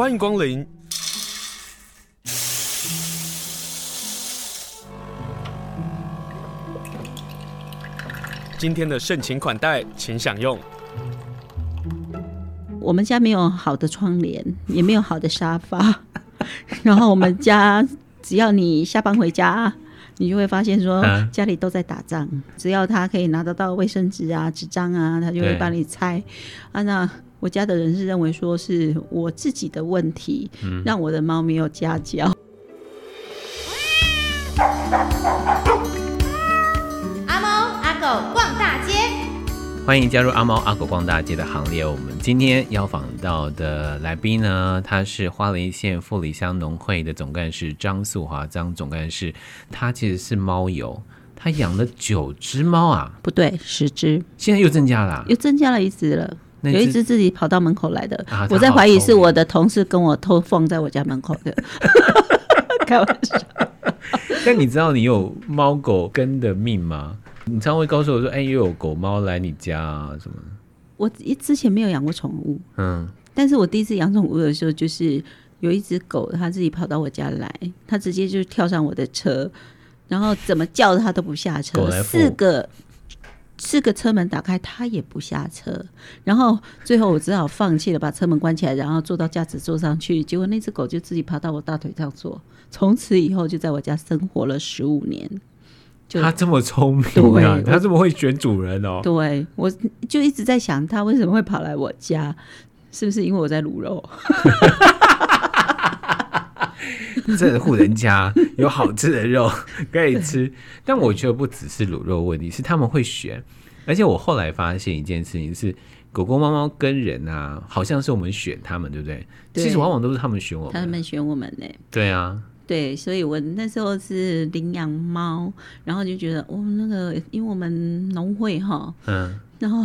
欢迎光临。今天的盛情款待，请享用。我们家没有好的窗帘，也没有好的沙发。然后我们家，只要你下班回家，你就会发现说家里都在打仗。只要他可以拿得到卫生纸啊、纸张啊，他就会帮你拆。啊，那我家的人是认为说是我自己的问题，让我的猫没有家教。阿猫阿狗逛大街欢迎加入阿猫阿狗逛大街的行列。我们今天要访到的来宾呢，他是花莲县富里乡农会的总干事张素华，张总干事。他其实是猫友，他养了九只猫啊，不对，十只，现在又增加了，啊，又增加了一只了。有一只自己跑到门口来的，啊，我在怀疑是我的同事跟我偷放在我家门口的，开玩笑。但你知道你有猫狗跟的命吗？你常会告诉我说：“哎、欸，又有狗猫来你家啊，什么？”我一之前没有养过宠物，嗯，但是我第一次养宠物的时候，就是有一只狗，它自己跑到我家来，它直接就跳上我的车，然后怎么叫它都不下车，四个四个车门打开，他也不下车，然后最后我只好放弃了，把车门关起来，然后坐到驾驶座上去，结果那只狗就自己爬到我大腿上坐，从此以后就在我家生活了十五年。他这么聪明啊！他这么会选主人哦。对，我就一直在想，他为什么会跑来我家？是不是因为我在卤肉？这户人家有好吃的肉可以吃，但我觉得不只是卤肉问题，是他们会选。而且我后来发现一件事情是，狗狗、猫猫跟人啊，好像是我们选他们，对不对？对，其实往往都是他们选我们，他们选我们呢。对啊。对，所以我那时候是领养猫，然后就觉得，哦，那个，因为我们农会哈，嗯，然后。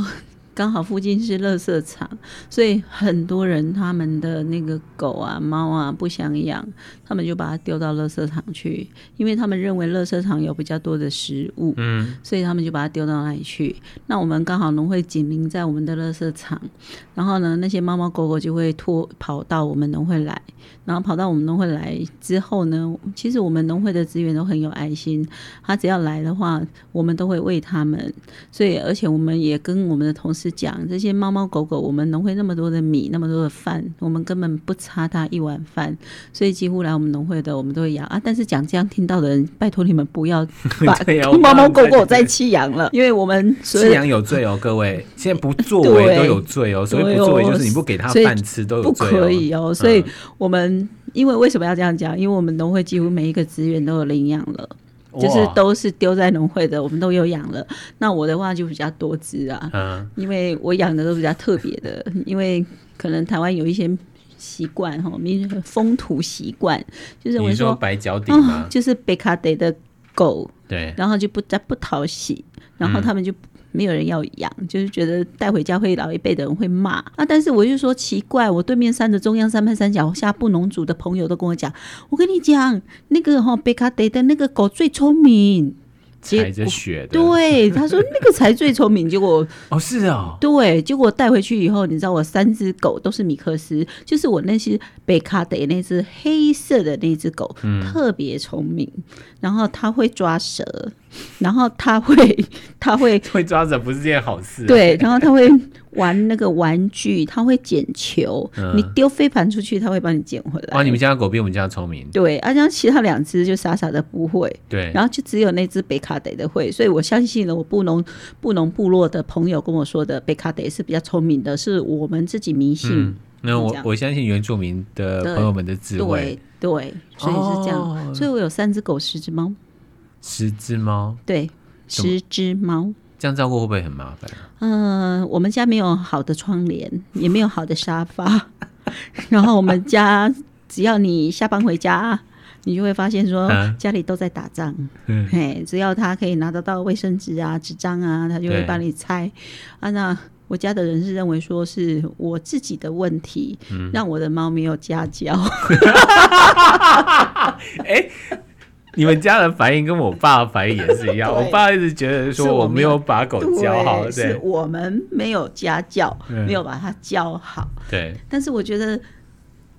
刚好附近是垃圾场，所以很多人他们的那个狗啊、猫啊不想养，他们就把它丢到垃圾场去，因为他们认为垃圾场有比较多的食物，嗯，所以他们就把它丢到那里去。那我们刚好农会紧邻在我们的垃圾场，然后呢，那些猫猫狗狗就会拖跑到我们农会来，然后跑到我们农会来之后呢，其实我们农会的资源都很有爱心，他只要来的话，我们都会喂他们，所以而且我们也跟我们的同事。讲这些猫猫狗狗，我们农会那么多的米，那么多的饭，我们根本不差它一碗饭，所以几乎来我们农会的，我们都会养啊。但是讲这样听到的人，拜托你们不要 把 猫猫狗狗再弃养了，因为我们弃养有罪哦，各位，现在不作为 都有罪哦。所以不作为就是你不给他饭吃都有罪哦，不可以哦。所以我们因为为什么要这样讲？因为我们农会几乎每一个职员都有领养了。就是都是丢在农会的，我们都有养了。那我的话就比较多只啊，嗯，因为我养的都比较特别的，因为可能台湾有一些习惯哈，民风土习惯，就是我说，说白脚底嘛，哦，就是北卡德的狗，对，然后就不再不讨喜，然后他们就。嗯没有人要养，就是觉得带回家会老一辈的人会骂啊。但是我就说奇怪，我对面山的中央山脉山脚下布农族的朋友都跟我讲，我跟你讲，那个哈贝卡德的那个狗最聪明。踩着雪的，对，他说那个才最聪明。结果 哦，是啊，对，结果带回去以后，你知道我三只狗都是米克斯，就是我那些北卡德那只黑色的那只狗，嗯、特别聪明，然后它会抓蛇，然后他会，他会 会抓着不是件好事，对，然后他会。玩那个玩具，他会捡球，嗯、你丢飞盘出去，他会帮你捡回来。哇，你们家的狗比我们家聪明。对，而、啊、且其他两只就傻傻的不会。对，然后就只有那只北卡德的会，所以我相信了。我布农布农部落的朋友跟我说的，北卡德是比较聪明的，是我们自己迷信。嗯、那我我相信原住民的朋友们的智慧。对，对，所以是这样。哦、所以我有三只狗，十只猫。十只猫。对，十只猫。这样照顾会不会很麻烦？嗯、呃，我们家没有好的窗帘，也没有好的沙发。然后我们家只要你下班回家，你就会发现说家里都在打仗。嗯，嘿，只要他可以拿得到卫生纸啊、纸张啊，他就会帮你拆。啊，那我家的人是认为说是我自己的问题，嗯、让我的猫没有家教。哎。你们家的反应跟我爸的反应也是一样，我爸一直觉得说我没有把狗教好，对，是我们没有家教，没有把它教好。对，但是我觉得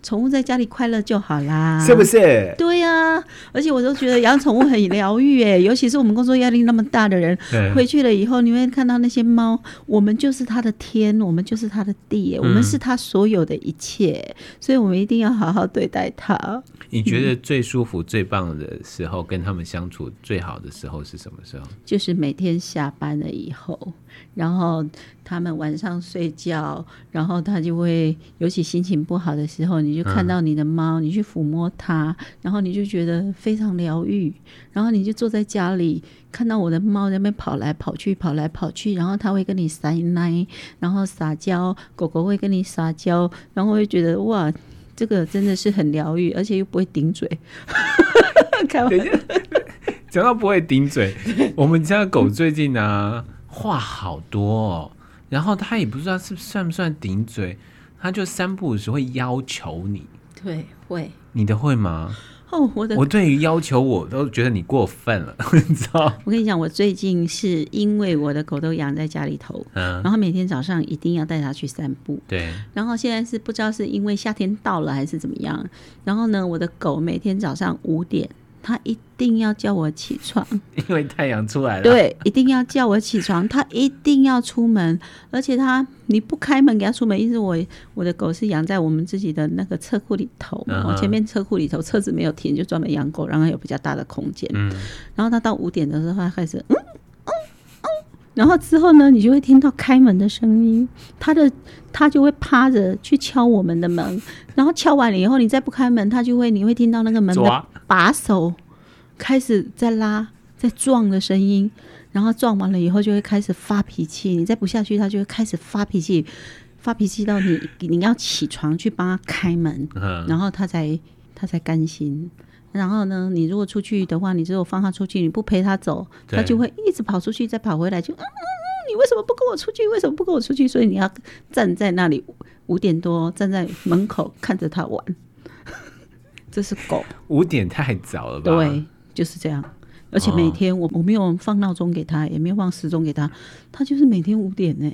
宠物在家里快乐就好啦，是不是？对呀、啊，而且我都觉得养宠物很疗愈诶，尤其是我们工作压力那么大的人，回去了以后，你会看到那些猫，我们就是它的天，我们就是它的地，我们是它所有的一切，所以我们一定要好好对待它。你觉得最舒服、最棒的时候，跟他们相处最好的时候是什么时候？就是每天下班了以后，然后他们晚上睡觉，然后他就会，尤其心情不好的时候，你就看到你的猫，你去抚摸它，然后你就觉得非常疗愈。然后你就坐在家里，看到我的猫在那边跑来跑去，跑来跑去，然后它会跟你撒奶，然后撒娇，狗狗会跟你撒娇，然后会觉得哇。这个真的是很疗愈，而且又不会顶嘴。开玩笑，讲到不会顶嘴，我们家狗最近呢、话好多哦，然后他也不知道是算不算顶嘴，他就三不五时会要求你。对，会。你的会吗？哦，我的我对于要求我都觉得你过分了，你知道？我跟你讲，我最近是因为我的狗都养在家里头，嗯，然后每天早上一定要带它去散步，对。然后现在是不知道是因为夏天到了还是怎么样，然后呢，我的狗每天早上五点。他一定要叫我起床，因为太阳出来了。对，一定要叫我起床。他一定要出门，而且他你不开门给他出门，意思我我的狗是养在我们自己的那个车库里头，我、uh. 前面车库里头车子没有停，就专门养狗，然后有比较大的空间。嗯，然后他到五点的时候，他开始嗯嗯嗯，然后之后呢，你就会听到开门的声音，他的他就会趴着去敲我们的门，然后敲完了以后，你再不开门，他就会你会听到那个门的。把手开始在拉、在撞的声音，然后撞完了以后就会开始发脾气。你再不下去，他就会开始发脾气，发脾气到你你要起床去帮他开门，然后他才他才甘心。然后呢，你如果出去的话，你只有放他出去，你不陪他走，他就会一直跑出去，再跑回来，就嗯嗯嗯，你为什么不跟我出去？为什么不跟我出去？所以你要站在那里五点多站在门口看着他玩。这是狗，五点太早了吧？对，就是这样。而且每天我我没有放闹钟给他，也没有放时钟给他，他就是每天五点呢。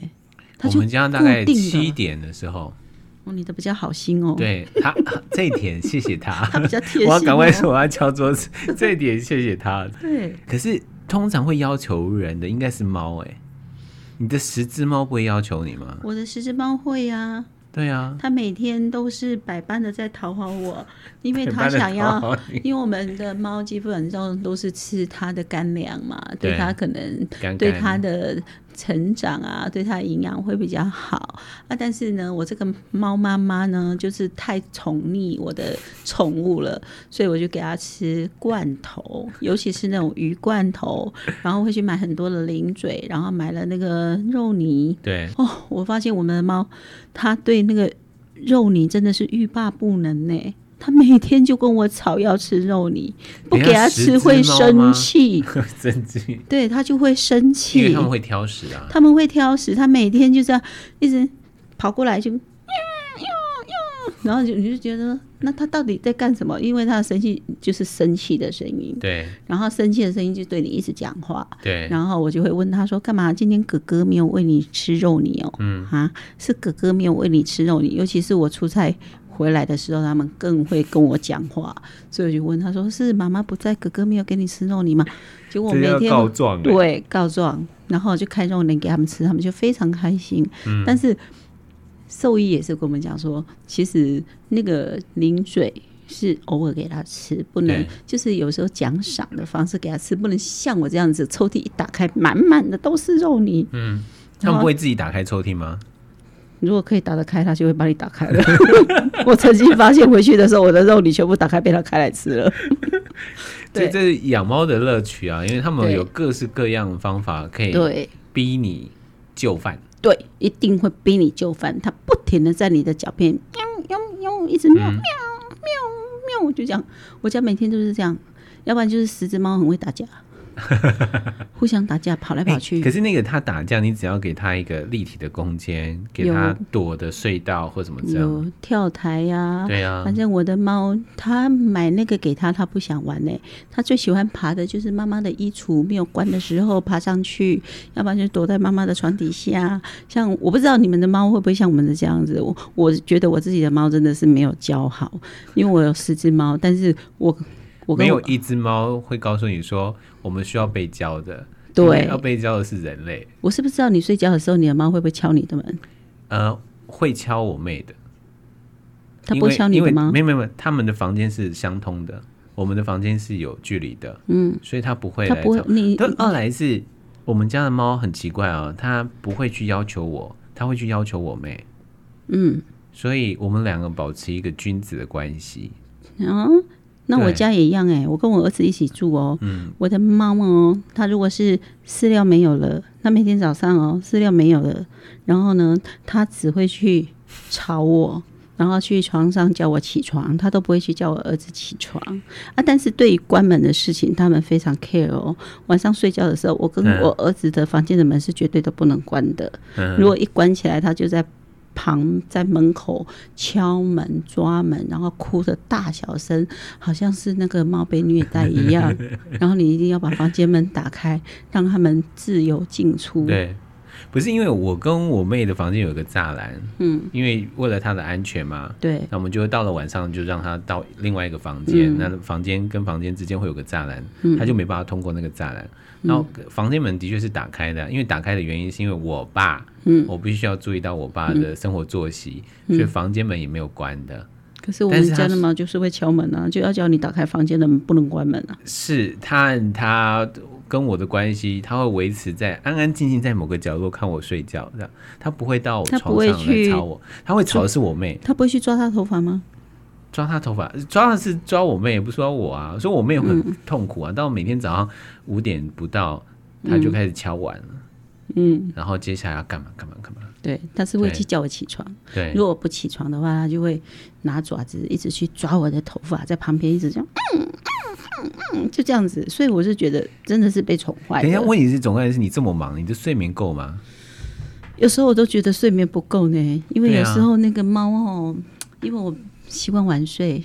他就我们家大概七点的时候。哦，你的比较好心哦。对他 这一点，谢谢他。他比较贴心哦。我要赶快说，我要敲桌子。这一点谢谢他。对。可是通常会要求人的应该是猫哎，你的十只猫不会要求你吗？我的十只猫会呀。对啊，他每天都是百般的在讨好我，因为他想要，因为我们的猫基本上都是吃它的干粮嘛，对它可能对它的成长啊，对它营养会比较好啊。但是呢，我这个猫妈妈呢，就是太宠溺我的宠物了，所以我就给它吃罐头，尤其是那种鱼罐头，然后会去买很多的零嘴，然后买了那个肉泥。对哦，我发现我们的猫。它对那个肉泥真的是欲罢不能呢，他每天就跟我吵要吃肉泥，不给他吃会生气，生气，对他就会生气，因为他们会挑食啊，他们会挑食，他每天就这样一直跑过来就。然后就你就觉得，那他到底在干什么？因为他的生气就是生气的声音。对。然后生气的声音就对你一直讲话。对。然后我就会问他说：“干嘛？今天哥哥没有喂你吃肉泥哦？嗯啊，是哥哥没有喂你吃肉泥。尤其是我出差回来的时候，他们更会跟我讲话。所以我就问他说：是妈妈不在，哥哥没有给你吃肉泥吗？结果我每天告状、欸，对，告状，然后就开肉泥给他们吃，他们就非常开心。嗯。但是。兽医也是跟我们讲说，其实那个零嘴是偶尔给他吃，不能就是有时候奖赏的方式给他吃，不能像我这样子抽屉一打开满满的都是肉泥。嗯，他们不会自己打开抽屉吗？如果可以打得开，它就会帮你打开了。我曾经发现回去的时候，我的肉你全部打开被它开来吃了。对，这是养猫的乐趣啊，因为他们有各式各样的方法可以逼你就范。对，一定会逼你就范。它不停的在你的脚边喵喵喵，一直喵喵喵喵，就这样。我家每天都是这样，要不然就是十只猫很会打架。互相打架，跑来跑去。欸、可是那个他打架，你只要给他一个立体的空间，给他躲的隧道或什么这样，有跳台呀、啊。对啊，反正我的猫，他买那个给他，他不想玩呢。他最喜欢爬的就是妈妈的衣橱没有关的时候爬上去，要不然就躲在妈妈的床底下。像我不知道你们的猫会不会像我们的这样子。我我觉得我自己的猫真的是没有教好，因为我有四只猫，但是我。我没有一只猫会告诉你说，我们需要被教的。对，要被教的是人类。我是不是知道你睡觉的时候，你的猫会不会敲你的门？呃，会敲我妹的。他不会敲你的吗？没有没有，他们的房间是相通的，我们的房间是有距离的。嗯，所以他不会来。他不会。你二来是我们家的猫很奇怪啊、哦，它不会去要求我，它会去要求我妹。嗯，所以我们两个保持一个君子的关系。嗯。那我家也一样哎、欸，我跟我儿子一起住哦。嗯，我的猫哦，它如果是饲料没有了，那每天早上哦，饲料没有了，然后呢，它只会去吵我，然后去床上叫我起床，它都不会去叫我儿子起床啊。但是对于关门的事情，他们非常 care 哦。晚上睡觉的时候，我跟我儿子的房间的门是绝对都不能关的。嗯，如果一关起来，他就在。旁在门口敲门抓门，然后哭的大小声，好像是那个猫被虐待一样。然后你一定要把房间门打开，让他们自由进出。对，不是因为我跟我妹的房间有个栅栏，嗯，因为为了她的安全嘛。对，那我们就到了晚上就让她到另外一个房间，嗯，那房间跟房间之间会有个栅栏，嗯，她就没办法通过那个栅栏。然后房间门的确是打开的，因为打开的原因是因为我爸，嗯，我必须要注意到我爸的生活作息，嗯，所以房间门也没有关的。可是我们家的猫就是会敲门啊，就要叫你打开房间的门，不能关门啊。是他他跟我的关系，他会维持在安安静静在某个角落看我睡觉，这样他不会到我床上来吵我，他会吵的是我妹。他不会去抓他头发吗？抓他头发，抓的是抓我妹，也不是抓我啊。所以我妹很痛苦啊。到每天早上五点不到，他就开始敲碗了。嗯，然后接下来要干嘛干嘛干嘛？对，他是会去叫我起床。对，如果不起床的话，他就会拿爪子一直去抓我的头发，在旁边一直这样，嗯嗯嗯，就这样子。所以我是觉得真的是被宠坏。等一下，问题是总归是你这么忙，你的睡眠够吗？有时候我都觉得睡眠不够呢，因为有时候那个猫哦，因为我。习惯晚睡，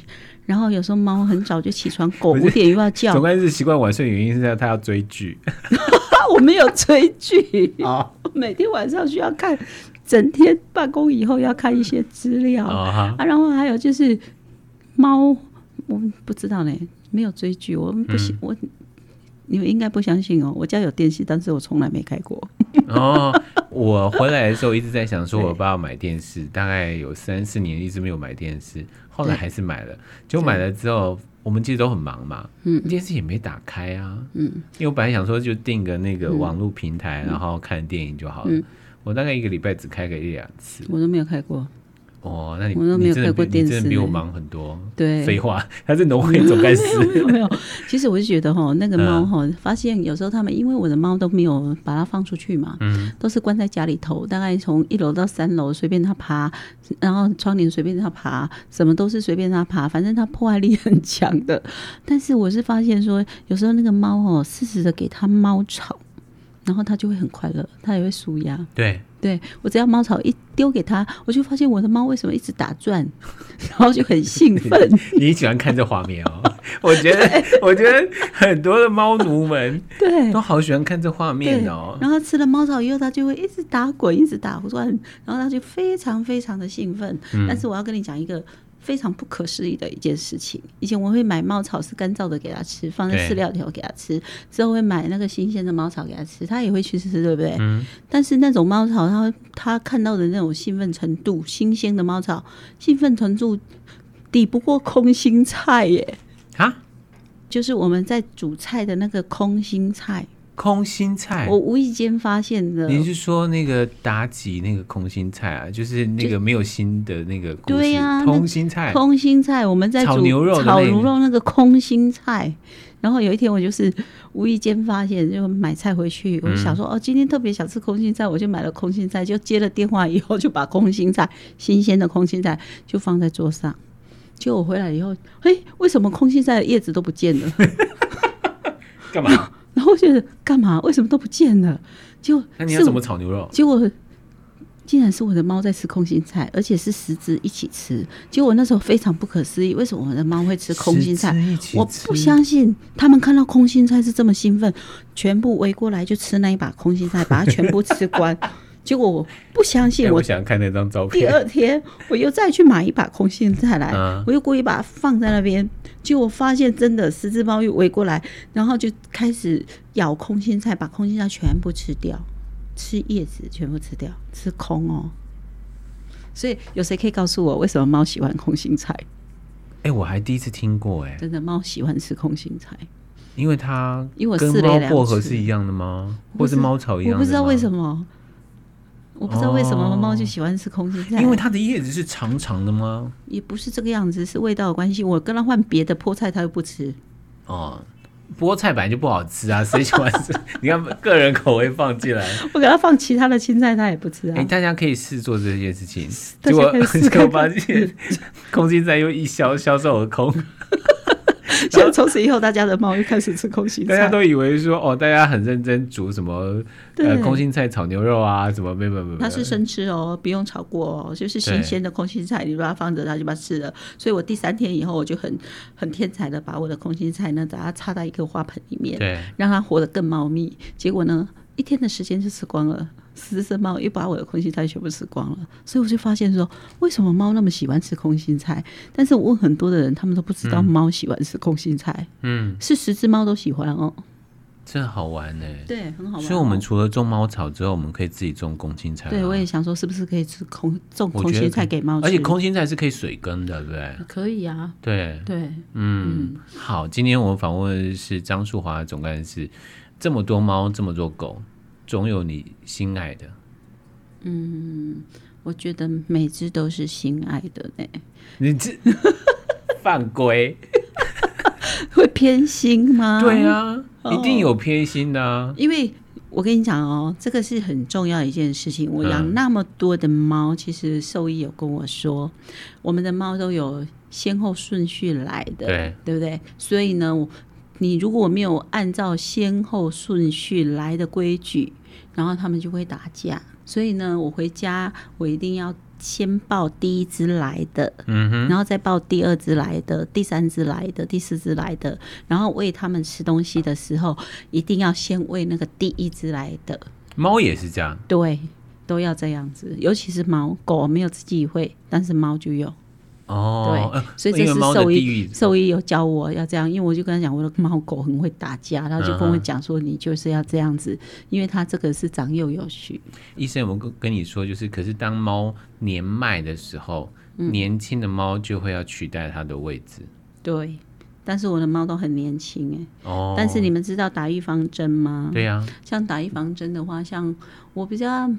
然后有时候猫很早就起床，狗五点又要叫。总归是习惯晚睡，原因是在它要追剧。我没有追剧啊，每天晚上需要看，整天办公以后要看一些资料啊。然后还有就是猫，我不知道呢，没有追剧，我们不行，我你们应该不相信哦。我家有电视，但是我从来没开过。哦，我回来的时候一直在想，说我爸要买电视，大概有三四年一直没有买电视，后来还是买了。就买了之后，我们其实都很忙嘛，嗯，电视也没打开啊，嗯，因为我本来想说就订个那个网络平台，然后看电影就好了。我大概一个礼拜只开个一两次，我都没有开过。哦，那你我都没有开过电视，你真的比我忙很多。对，废话，他是农会总干事。没有没有，其实我就觉得哈，那个猫哈，发现有时候他们因为我的猫都没有把它放出去嘛，嗯，都是关在家里头，大概从一楼到三楼随便它爬，然后窗帘随便它爬，什么都是随便它爬，反正它破坏力很强的。但是我是发现说，有时候那个猫哦，适时的给它猫草。然后它就会很快乐，它也会舒压。对，对我只要猫草一丢给它，我就发现我的猫为什么一直打转，然后就很兴奋。你喜欢看这画面哦？我觉得，我觉得很多的猫奴们对都好喜欢看这画面哦。然后吃了猫草以后，它就会一直打滚，一直打转，然后它就非常非常的兴奋。嗯、但是我要跟你讲一个。非常不可思议的一件事情。以前我会买猫草是干燥的给它吃，放在饲料里头给它吃。之后会买那个新鲜的猫草给它吃，它也会去吃，对不对？嗯。但是那种猫草，它它看到的那种兴奋程度，新鲜的猫草兴奋程度抵不过空心菜耶。啊？就是我们在煮菜的那个空心菜。空心菜，我无意间发现的。你是说那个妲己那个空心菜啊？就是那个没有心的那个故事。对呀、啊，空心菜。空心菜，我们在煮炒牛肉，炒牛肉那个空心菜。然后有一天我就是无意间发现，就买菜回去，我就想说、嗯、哦，今天特别想吃空心菜，我就买了空心菜。就接了电话以后，就把空心菜，新鲜的空心菜就放在桌上。结果我回来以后，嘿，为什么空心菜的叶子都不见了？干嘛？然后我觉得干嘛？为什么都不见了？就那你要怎么炒牛肉？结果竟然是我的猫在吃空心菜，而且是十只一起吃。结果我那时候非常不可思议，为什么我的猫会吃空心菜？我不相信他们看到空心菜是这么兴奋，全部围过来就吃那一把空心菜，把它全部吃光。结果我不相信，我想看那张照片。第二天我又再去买一把空心菜来，我又故意把它放在那边。结果发现真的十只猫又围过来，然后就开始咬空心菜，把空心菜全部吃掉，吃叶子全部吃掉，吃空哦。所以有谁可以告诉我为什么猫喜欢空心菜？哎，我还第一次听过哎，真的猫喜欢吃空心菜，因为它因为跟猫薄荷是一样的吗？或是猫草一样的？我不知道为什么。我不知道为什么猫就喜欢吃空心菜，因为它的叶子是长长的吗？也不是这个样子，是味道的关系。我跟它换别的菠菜，它又不吃。哦，菠菜本来就不好吃啊，谁喜欢吃？你看个人口味放进来，我给它放其他的青菜，它也不吃啊。哎，大家可以试做这件事情，结果结果发现 空心菜又一销销售而空。像从此以后，大家的猫又开始吃空心菜。大家都以为说哦，大家很认真煮什么呃空心菜炒牛肉啊，什么没没没。它是生吃哦，不用炒过哦，就是新鲜的空心菜，你把它放着，它就把它吃了。所以我第三天以后，我就很很天才的把我的空心菜呢，把它插到一个花盆里面，对，让它活得更茂密。结果呢，一天的时间就吃光了。十只猫又把我的空心菜全部吃光了，所以我就发现说，为什么猫那么喜欢吃空心菜？但是我问很多的人，他们都不知道猫喜欢吃空心菜。嗯，是十只猫都喜欢哦，这好玩呢。对，很好玩。所以，我们除了种猫草之后，我们可以自己种空心菜。对，我也想说，是不是可以吃空种空心菜给猫吃？而且空心菜是可以水耕的，对不对？可以啊。对对，嗯，嗯好。今天我们访问的是张树华总干事。这么多猫，这么多狗。总有你心爱的，嗯，我觉得每只都是心爱的呢。你这 犯规，会偏心吗？对啊，一定有偏心的啊。因为我跟你讲哦，这个是很重要一件事情。我养那么多的猫，其实兽医有跟我说，我们的猫都有先后顺序来的，对，对不对？所以呢，你如果没有按照先后顺序来的规矩，然后他们就会打架。所以呢，我回家我一定要先抱第一只来的，嗯哼，然后再抱第二只来的、第三只来的、第四只来的。然后喂他们吃东西的时候，一定要先喂那个第一只来的。猫也是这样，对，都要这样子。尤其是猫，狗没有自己会，但是猫就有。哦，对，所以这是兽医，兽医有教我要这样，因为我就跟他讲，我的猫狗很会打架，然后就跟我讲说，你就是要这样子，嗯、因为它这个是长幼有序。医生有没有跟跟你说，就是可是当猫年迈的时候，嗯、年轻的猫就会要取代它的位置。对，但是我的猫都很年轻哎。哦。但是你们知道打预防针吗？对呀、啊。像打预防针的话，像我比较。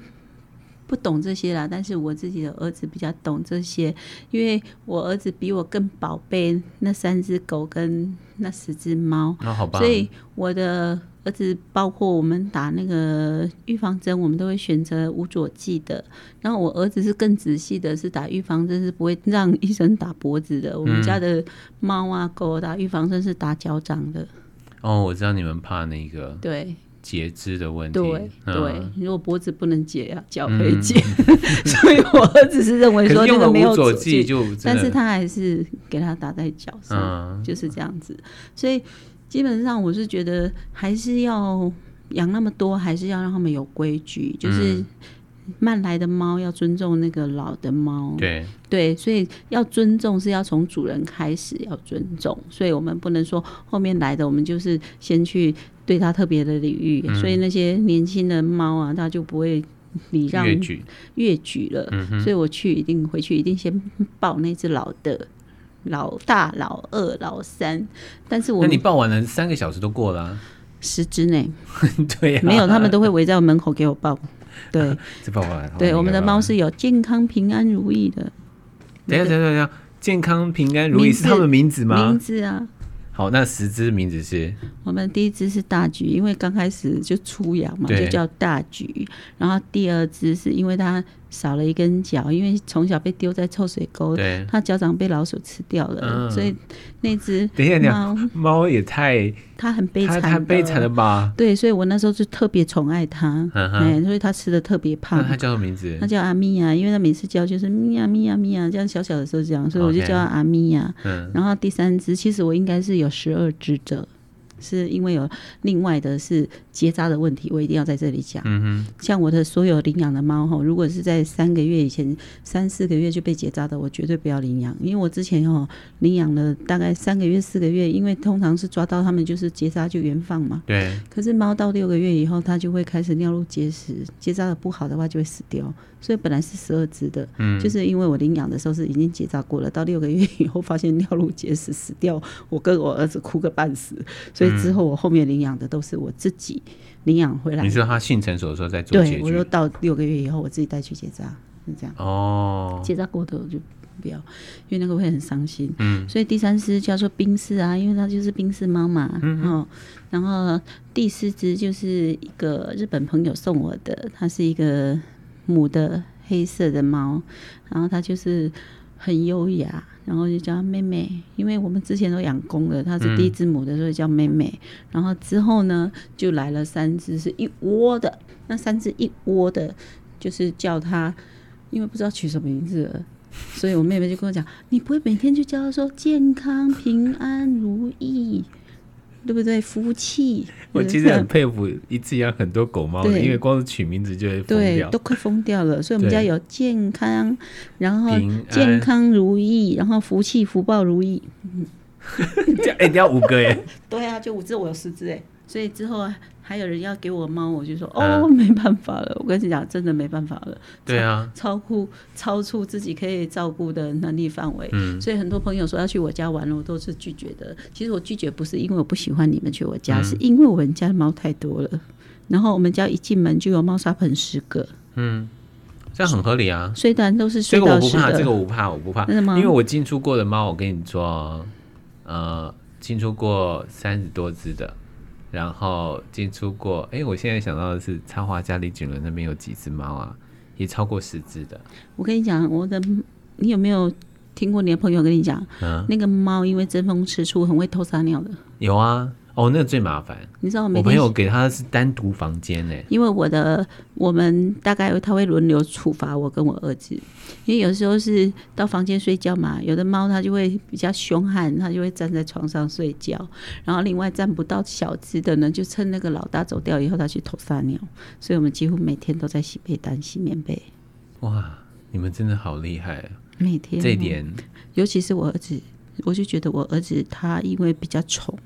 不懂这些啦，但是我自己的儿子比较懂这些，因为我儿子比我更宝贝那三只狗跟那十只猫，那好吧。所以我的儿子包括我们打那个预防针，我们都会选择无佐剂的。然后我儿子是更仔细的，是打预防针是不会让医生打脖子的。我们家的猫啊狗打预防针是打脚掌的。哦，我知道你们怕那个。对。截肢的问题，对对，如果脖子不能截啊，脚可以截，所以我儿子是认为说那个没有左剂，但是他还是给他打在脚上，就是这样子。所以基本上我是觉得还是要养那么多，还是要让他们有规矩，就是慢来的猫要尊重那个老的猫，对对，所以要尊重是要从主人开始要尊重，所以我们不能说后面来的我们就是先去。对它特别的礼遇，嗯、所以那些年轻的猫啊，它就不会礼让越举了。嗯、哼所以我去一定回去一定先抱那只老的，老大、老二、老三。但是我那你抱完了三个小时都过了、啊，十只内 对、啊，没有他们都会围在我门口给我抱。对，这抱完对，我们的猫是有健康平安如意的。等下等下等下，健康平安如意是他们名字吗？名字啊。好，那十只名字是？我们第一只是大橘，因为刚开始就出洋嘛，就叫大橘。然后第二只是因为它少了一根脚，因为从小被丢在臭水沟，对，它脚掌被老鼠吃掉了，嗯、所以那只 等一下，猫猫也太它很悲惨，太悲惨了吧？对，所以我那时候就特别宠爱它，哎、嗯，所以它吃的特别胖。它叫什么名字？它叫阿咪呀，因为它每次叫就是咪呀咪呀咪呀，这样小小的时候这样，所以我就叫它阿咪呀。嗯，然后第三只，其实我应该是有十二只的。是因为有另外的是结扎的问题，我一定要在这里讲。像我的所有领养的猫哈，如果是在三个月以前，三四个月就被结扎的，我绝对不要领养，因为我之前哈领养了大概三个月四个月，因为通常是抓到它们就是结扎就原放嘛。对。可是猫到六个月以后，它就会开始尿路结石，结扎的不好的话就会死掉。所以本来是十二只的，嗯，就是因为我领养的时候是已经结扎过了，到六个月以后发现尿路结石死掉，我跟我儿子哭个半死，所以之后我后面领养的都是我自己领养回来。你说他性成熟的时候再做结？对，我说到六个月以后我自己带去结扎，是这样。哦，结扎过的我就不要，因为那个会很伤心。嗯，所以第三只叫做宾士啊，因为它就是宾士猫嘛。嗯，嗯，然后第四只就是一个日本朋友送我的，它是一个。母的黑色的猫，然后它就是很优雅，然后就叫妹妹，因为我们之前都养公的，它是第一只母的，所以叫妹妹。然后之后呢，就来了三只是一窝的，那三只一窝的，就是叫它，因为不知道取什么名字，所以我妹妹就跟我讲，你不会每天就叫它说健康、平安、如意。对不对？福气，我其实很佩服一次养很多狗猫的，因为光是取名字就会疯掉，对，都快疯掉了。所以我们家有健康，然后健康如意，然后福气福报如意。这哎，你要五个耶？对啊，就五只，我有十只哎。所以之后还有人要给我猫，我就说哦，没办法了。我跟你讲，真的没办法了。对啊，超乎超出自己可以照顾的能力范围。嗯，所以很多朋友说要去我家玩了，我都是拒绝的。其实我拒绝不是因为我不喜欢你们去我家，是因为我们家的猫太多了。然后我们家一进门就有猫砂盆十个。嗯，这样很合理啊。虽然都是这个我不怕，这个我不怕，我不怕。因为我进出过的猫，我跟你说，呃，进出过三十多只的。然后进出过，哎，我现在想到的是插画家李景伦那边有几只猫啊，也超过十只的。我跟你讲，我的，你有没有听过你的朋友跟你讲，嗯、那个猫因为争风吃醋，很会偷撒尿的？有啊。哦，那个最麻烦。你知道我朋友给他是单独房间呢，因为我的我们大概他会轮流处罚我跟我儿子，因为有时候是到房间睡觉嘛，有的猫它就会比较凶悍，它就会站在床上睡觉，然后另外站不到小只的呢，就趁那个老大走掉以后，它去偷撒尿，所以我们几乎每天都在洗被单、洗棉被。哇，你们真的好厉害啊！每天这一点，尤其是我儿子。我就觉得我儿子他因为比较宠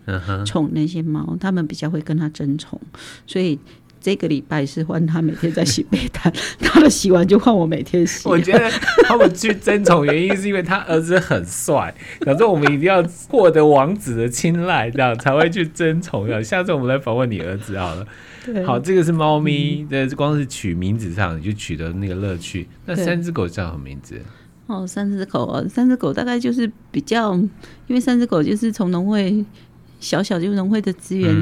宠那些猫，他们比较会跟他争宠，所以这个礼拜是换他每天在洗被单，他的洗完就换我每天洗。我觉得他们去争宠原因是因为他儿子很帅，反正我们一定要获得王子的青睐，这样才会去争宠。这样，下次我们来访问你儿子好了。对好，这个是猫咪，这、嗯、光是取名字上你就取得那个乐趣。那三只狗叫什么名字？哦，三只狗哦，三只狗大概就是比较，因为三只狗就是从农会小小就农会的资源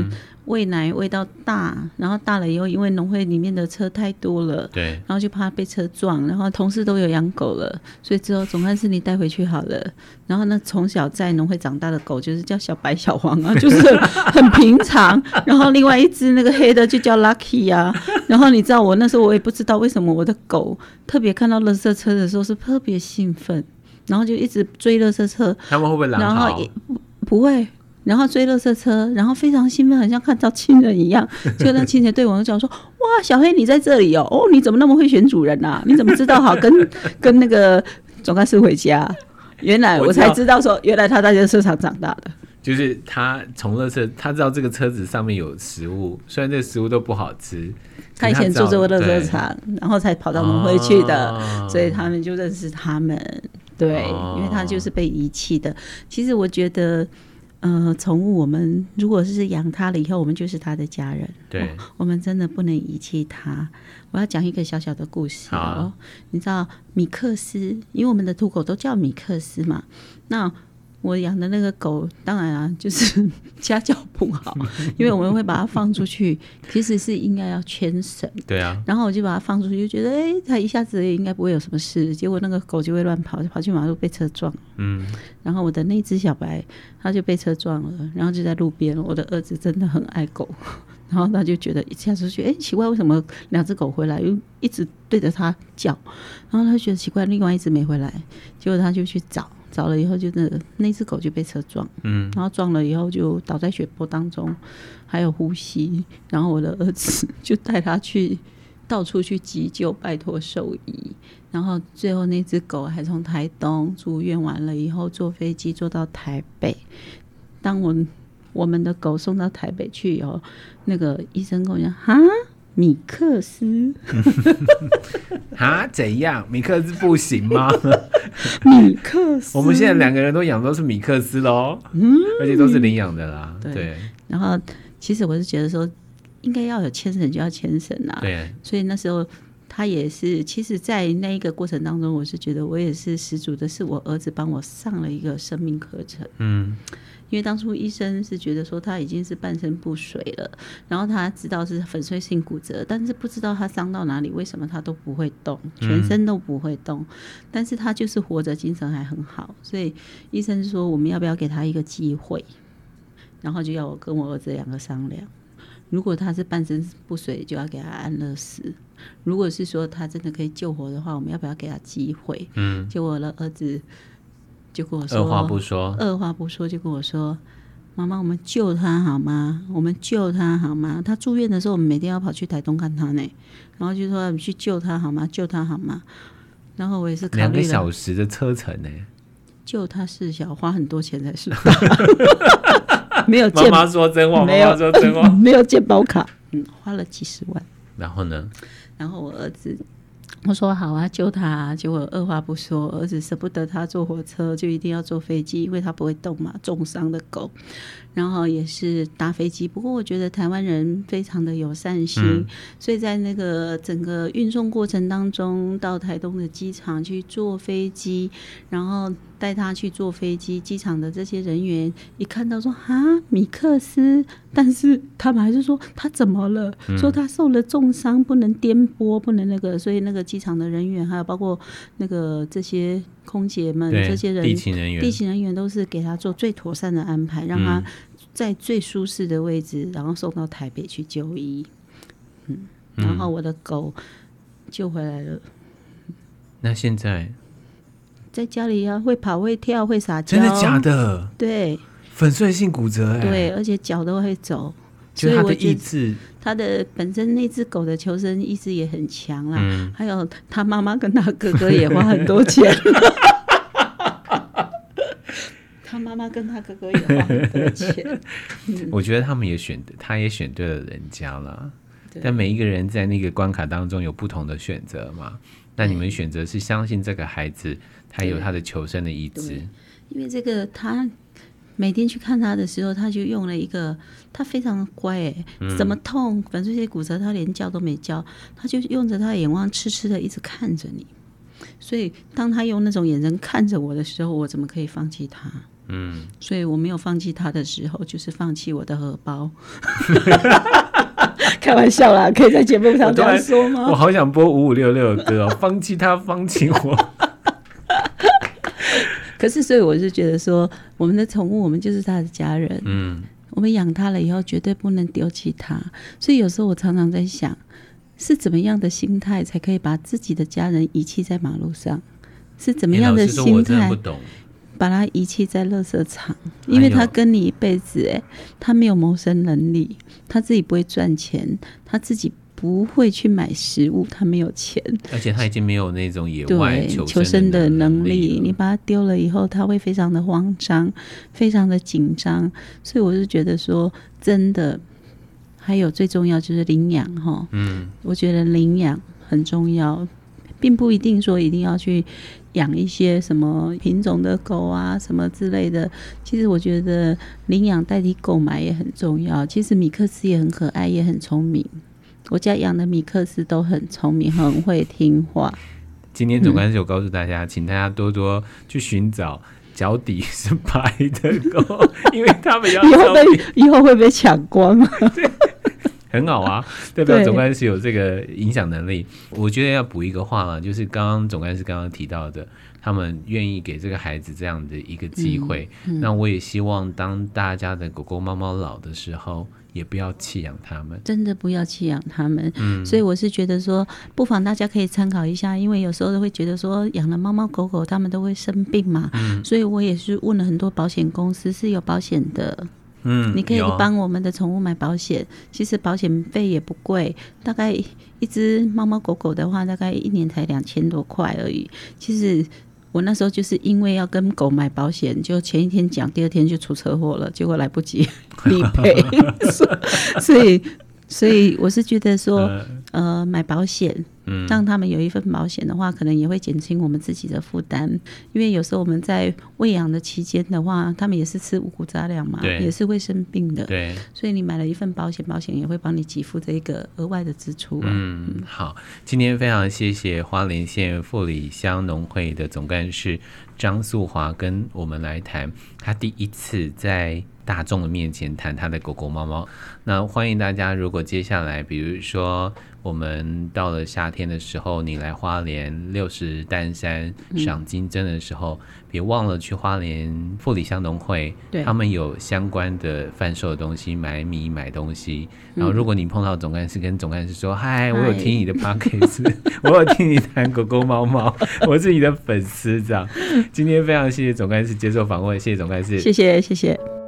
喂奶喂到大，然后大了以后，因为农会里面的车太多了，对，然后就怕被车撞，然后同事都有养狗了，所以之后总算是你带回去好了。然后呢，从小在农会长大的狗就是叫小白、小黄啊，就是很平常。然后另外一只那个黑的就叫 Lucky 啊。然后你知道我那时候我也不知道为什么我的狗特别看到垃圾车的时候是特别兴奋，然后就一直追垃圾车。他们会不会？然后也不不会。然后追垃圾车，然后非常兴奋，很像看到亲人一样。结果那亲戚对我讲说：“哇，小黑你在这里哦，哦，你怎么那么会选主人啊？你怎么知道好跟 跟那个总干事回家？原来我才知道说，原来他在垃圾场长大的。就是他从垃圾，他知道这个车子上面有食物，虽然这个食物都不好吃。他，以前住这个垃圾场，然后才跑到农会去的，哦、所以他们就认识他们。对，哦、因为他就是被遗弃的。其实我觉得。呃，宠物我们如果是养它了以后，我们就是它的家人。对、哦，我们真的不能遗弃它。我要讲一个小小的故事哦。啊、你知道米克斯，因为我们的土狗都叫米克斯嘛。那我养的那个狗，当然啊，就是 家教不好，因为我们会把它放出去，其实是应该要牵绳。对啊。然后我就把它放出去，就觉得哎，它一下子也应该不会有什么事。结果那个狗就会乱跑，就跑去马路被车撞。嗯。然后我的那只小白，它就被车撞了，然后就在路边。我的儿子真的很爱狗，然后他就觉得一下子去，哎，奇怪，为什么两只狗回来又一直对着它叫？然后他就觉得奇怪，另外一只没回来，结果他就去找。找了以后，就那那只狗就被车撞，嗯，然后撞了以后就倒在血泊当中，还有呼吸。然后我的儿子就带他去到处去急救，拜托兽医。然后最后那只狗还从台东住院完了以后，坐飞机坐到台北。当我我们的狗送到台北去以后，那个医生跟我讲：“哈。”米克斯，啊？怎样？米克斯不行吗？米克斯，我们现在两个人都养都是米克斯喽，嗯，而且都是领养的啦。对，对，然后其实我是觉得说，应该要有牵绳就要牵绳啦。对，所以那时候他也是，其实，在那一个过程当中，我是觉得我也是十足的，是我儿子帮我上了一个生命课程。嗯。因为当初医生是觉得说他已经是半身不遂了，然后他知道是粉碎性骨折，但是不知道他伤到哪里，为什么他都不会动，全身都不会动，但是他就是活着，精神还很好，所以医生说我们要不要给他一个机会，然后就要我跟我儿子两个商量，如果他是半身不遂，就要给他安乐死；如果是说他真的可以救活的话，我们要不要给他机会？嗯，就我的儿子。就跟我说，二话不说，二话不说就跟我说：“妈妈，我们救他好吗？我们救他好吗？他住院的时候，我们每天要跑去台东看他呢。然后就说我们去救他好吗？救他好吗？然后我也是考两个小时的车程呢。救他是小，花很多钱才是。没有，妈妈说真话，妈妈说真话，没有健保卡，嗯，花了几十万。然后呢？然后我儿子。我说好啊，救他啊！结果二话不说，儿子舍不得他坐火车，就一定要坐飞机，因为他不会动嘛，重伤的狗。然后也是搭飞机，不过我觉得台湾人非常的有善心，嗯、所以在那个整个运送过程当中，到台东的机场去坐飞机，然后带他去坐飞机，机场的这些人员一看到说啊，米克斯，但是他们还是说他怎么了？嗯、说他受了重伤，不能颠簸，不能那个，所以那个机场的人员还有包括那个这些。空姐们，这些人，地勤人员，地勤人员都是给他做最妥善的安排，让他在最舒适的位置，然后送到台北去就医。嗯，然后我的狗救回来了。那现在在家里呀，会跑会跳会撒娇，真的假的？对，粉碎性骨折，对，而且脚都会走。所以他的意志，他的本身那只狗的求生意志也很强啦。嗯、还有他妈妈跟他哥哥也花很多钱。他妈妈跟他哥哥也花很多钱。我觉得他们也选，他也选对了人家了。对但每一个人在那个关卡当中有不同的选择嘛。那你们选择是相信这个孩子，他有他的求生的意志。因为这个他。每天去看他的时候，他就用了一个，他非常乖哎，怎么痛，反正这些骨折，他连叫都没叫，他就用着他的眼光痴痴的一直看着你。所以当他用那种眼神看着我的时候，我怎么可以放弃他？嗯，所以我没有放弃他的时候，就是放弃我的荷包。开玩笑啦，可以在节目上这样说吗？我好想播五五六六的歌哦，放弃他，放弃我。可是，所以我是觉得说，我们的宠物，我们就是他的家人。嗯，我们养他了以后，绝对不能丢弃他。所以有时候我常常在想，是怎么样的心态才可以把自己的家人遗弃在马路上？是怎么样的心态把他遗弃在垃圾场？因为他跟你一辈子，哎，他没有谋生能力，他自己不会赚钱，他自己。不会去买食物，他没有钱，而且他已经没有那种野外求生的能力，求生的能力。你把它丢了以后，他会非常的慌张，非常的紧张。所以我是觉得说，真的，还有最重要就是领养哈。嗯，我觉得领养很重要，并不一定说一定要去养一些什么品种的狗啊，什么之类的。其实我觉得领养代替购买也很重要。其实米克斯也很可爱，也很聪明。我家养的米克斯都很聪明，很会听话。今天总干事有告诉大家，嗯、请大家多多去寻找脚底是白的狗，因为他们要以后被以后会被抢光吗？对，很好啊，代表总干事有这个影响能力。我觉得要补一个话了，就是刚刚总干事刚刚提到的。他们愿意给这个孩子这样的一个机会，嗯嗯、那我也希望当大家的狗狗、猫猫老的时候，也不要弃养他们，真的不要弃养他们。嗯，所以我是觉得说，不妨大家可以参考一下，因为有时候都会觉得说，养了猫猫狗狗，他们都会生病嘛。嗯，所以我也是问了很多保险公司是有保险的。嗯，你可以帮我们的宠物买保险，其实保险费也不贵，大概一只猫猫狗狗的话，大概一年才两千多块而已。其实。我那时候就是因为要跟狗买保险，就前一天讲，第二天就出车祸了，结果来不及 理赔，所以，所以我是觉得说，呃，买保险。嗯，让他们有一份保险的话，可能也会减轻我们自己的负担。因为有时候我们在喂养的期间的话，他们也是吃五谷杂粮嘛，也是会生病的。对，所以你买了一份保险，保险也会帮你给付这一个额外的支出。啊，嗯好，今天非常谢谢花莲县富里乡农会的总干事张素华跟我们来谈，他第一次在大众的面前谈他的狗狗猫猫。那欢迎大家，如果接下来比如说。我们到了夏天的时候，你来花莲六十丹山赏金针的时候，嗯、别忘了去花莲富里乡农会，对他们有相关的贩售的东西，买米买东西。然后，如果你碰到总干事，跟总干事说：“嗨、嗯，我有听你的 podcast，我有听你谈狗狗猫猫，我是你的粉丝。”这样，今天非常谢谢总干事接受访问，谢谢总干事，谢谢谢谢。